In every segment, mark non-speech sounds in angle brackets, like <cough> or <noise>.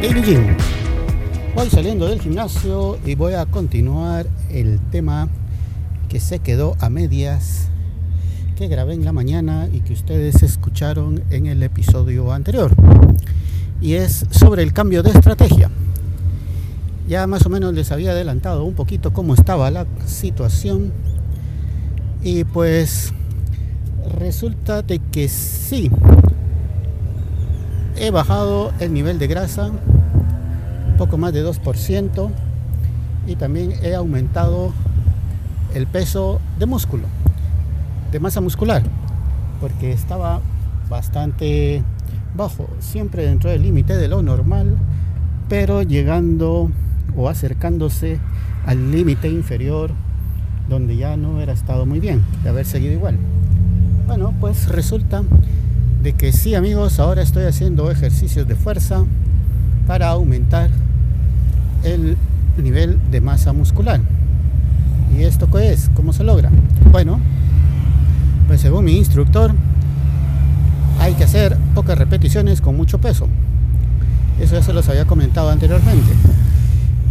Daily Gym. Voy saliendo del gimnasio y voy a continuar el tema que se quedó a medias que grabé en la mañana y que ustedes escucharon en el episodio anterior. Y es sobre el cambio de estrategia. Ya más o menos les había adelantado un poquito cómo estaba la situación. Y pues resulta de que sí, he bajado el nivel de grasa poco más de 2% y también he aumentado el peso de músculo, de masa muscular, porque estaba bastante bajo, siempre dentro del límite de lo normal, pero llegando o acercándose al límite inferior donde ya no hubiera estado muy bien de haber seguido igual. Bueno, pues resulta de que sí amigos, ahora estoy haciendo ejercicios de fuerza para aumentar el nivel de masa muscular. ¿Y esto qué es? ¿Cómo se logra? Bueno, pues según mi instructor, hay que hacer pocas repeticiones con mucho peso. Eso ya se los había comentado anteriormente.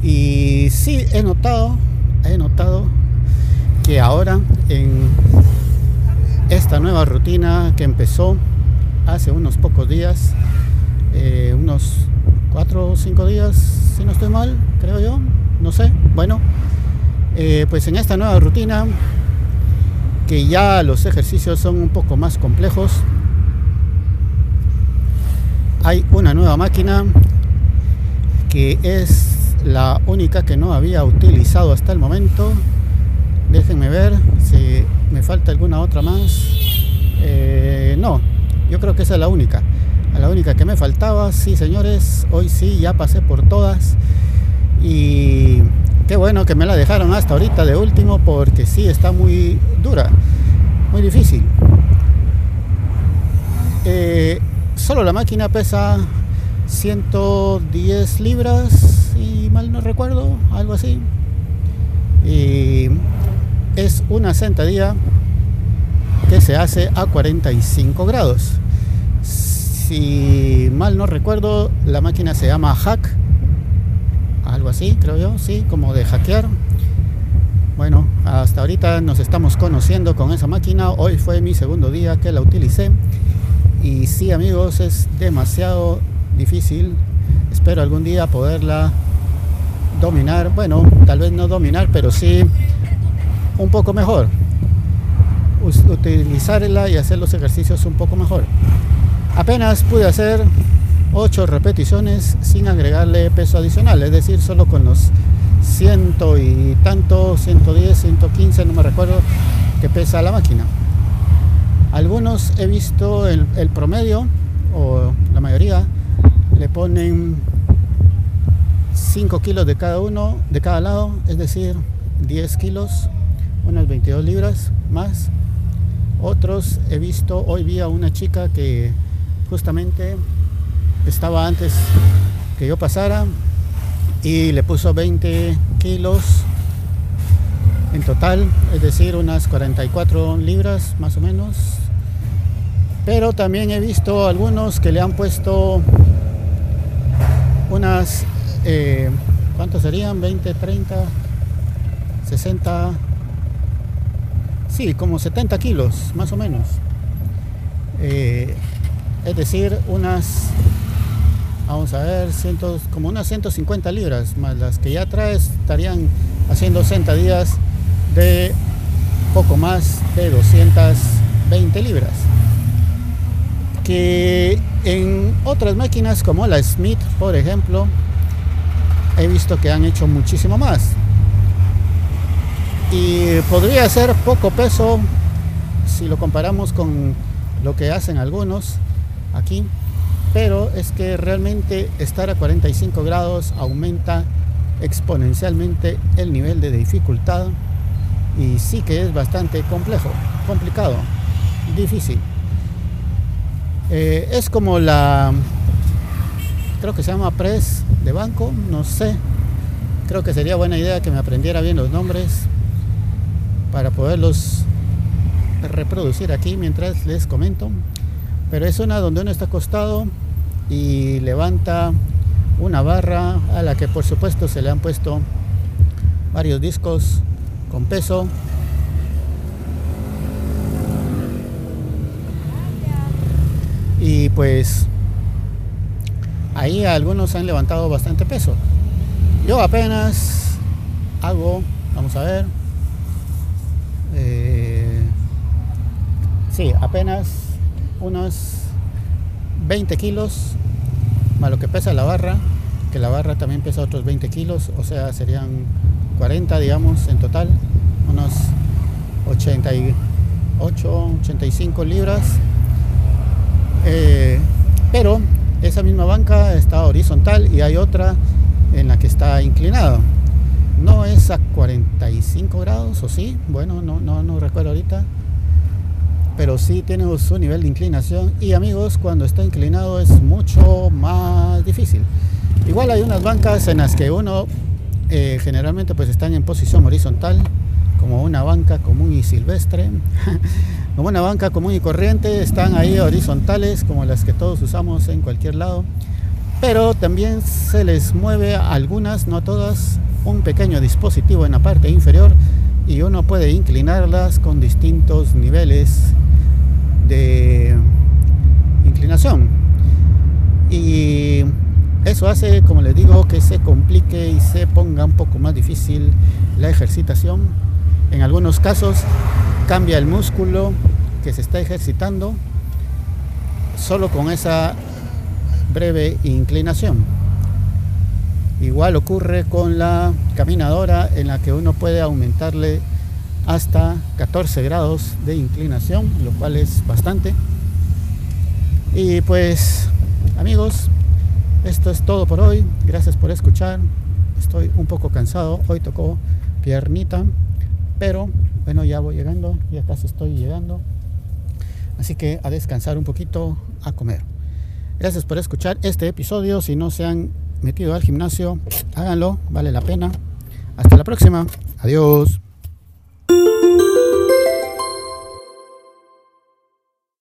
Y sí he notado, he notado que ahora en esta nueva rutina que empezó hace unos pocos días, eh, unos cuatro o cinco días, si no estoy mal, creo yo, no sé. Bueno, eh, pues en esta nueva rutina, que ya los ejercicios son un poco más complejos, hay una nueva máquina que es la única que no había utilizado hasta el momento. Déjenme ver si me falta alguna otra más. Eh, no, creo que esa es la única. La única que me faltaba, sí señores, hoy sí ya pasé por todas. Y qué bueno que me la dejaron hasta ahorita de último porque sí está muy dura, muy difícil. Eh, solo la máquina pesa 110 libras, y mal no recuerdo, algo así. Y es una sentadilla que se hace a 45 grados. Si mal no recuerdo, la máquina se llama Hack, algo así, creo yo, sí, como de hackear. Bueno, hasta ahorita nos estamos conociendo con esa máquina. Hoy fue mi segundo día que la utilicé. Y sí, amigos, es demasiado difícil. Espero algún día poderla dominar. Bueno, tal vez no dominar, pero sí un poco mejor utilizarla y hacer los ejercicios un poco mejor. Apenas pude hacer 8 repeticiones sin agregarle peso adicional, es decir, solo con los ciento y tanto, 110, 115, no me recuerdo, que pesa la máquina. Algunos he visto el, el promedio, o la mayoría, le ponen 5 kilos de cada uno, de cada lado, es decir, 10 kilos, unas 22 libras más otros he visto, hoy vi a una chica que justamente estaba antes que yo pasara y le puso 20 kilos en total, es decir, unas 44 libras más o menos. Pero también he visto algunos que le han puesto unas, eh, ¿cuántos serían? 20, 30, 60 Sí, como 70 kilos, más o menos. Eh, es decir, unas, vamos a ver, cientos, como unas 150 libras, más las que ya traes, estarían haciendo sentadillas de poco más de 220 libras. Que en otras máquinas como la Smith, por ejemplo, he visto que han hecho muchísimo más y podría ser poco peso si lo comparamos con lo que hacen algunos aquí pero es que realmente estar a 45 grados aumenta exponencialmente el nivel de dificultad y sí que es bastante complejo, complicado, difícil. Eh, es como la, creo que se llama press de banco, no sé. Creo que sería buena idea que me aprendiera bien los nombres para poderlos reproducir aquí mientras les comento. Pero es una donde uno está acostado y levanta una barra a la que por supuesto se le han puesto varios discos con peso. Y pues ahí algunos han levantado bastante peso. Yo apenas hago vamos a ver eh, sí apenas unos 20 kilos más lo que pesa la barra que la barra también pesa otros 20 kilos o sea serían 40 digamos en total unos 88 85 libras eh, pero esa misma banca está horizontal y hay otra en la que está inclinada. No es a 45 grados, o sí, bueno, no, no, no recuerdo ahorita. Pero sí tiene su nivel de inclinación. Y amigos, cuando está inclinado es mucho más difícil. Igual hay unas bancas en las que uno eh, generalmente pues están en posición horizontal, como una banca común y silvestre. <laughs> como una banca común y corriente, están ahí horizontales como las que todos usamos en cualquier lado, pero también se les mueve algunas, no todas, un pequeño dispositivo en la parte inferior y uno puede inclinarlas con distintos niveles de inclinación. Y eso hace, como les digo, que se complique y se ponga un poco más difícil la ejercitación. En algunos casos cambia el músculo que se está ejercitando solo con esa breve inclinación. Igual ocurre con la caminadora en la que uno puede aumentarle hasta 14 grados de inclinación, lo cual es bastante. Y pues amigos, esto es todo por hoy. Gracias por escuchar. Estoy un poco cansado. Hoy tocó piernita, pero bueno, ya voy llegando, ya casi estoy llegando. Así que a descansar un poquito, a comer. Gracias por escuchar este episodio. Si no se han metido al gimnasio, háganlo, vale la pena. Hasta la próxima. Adiós.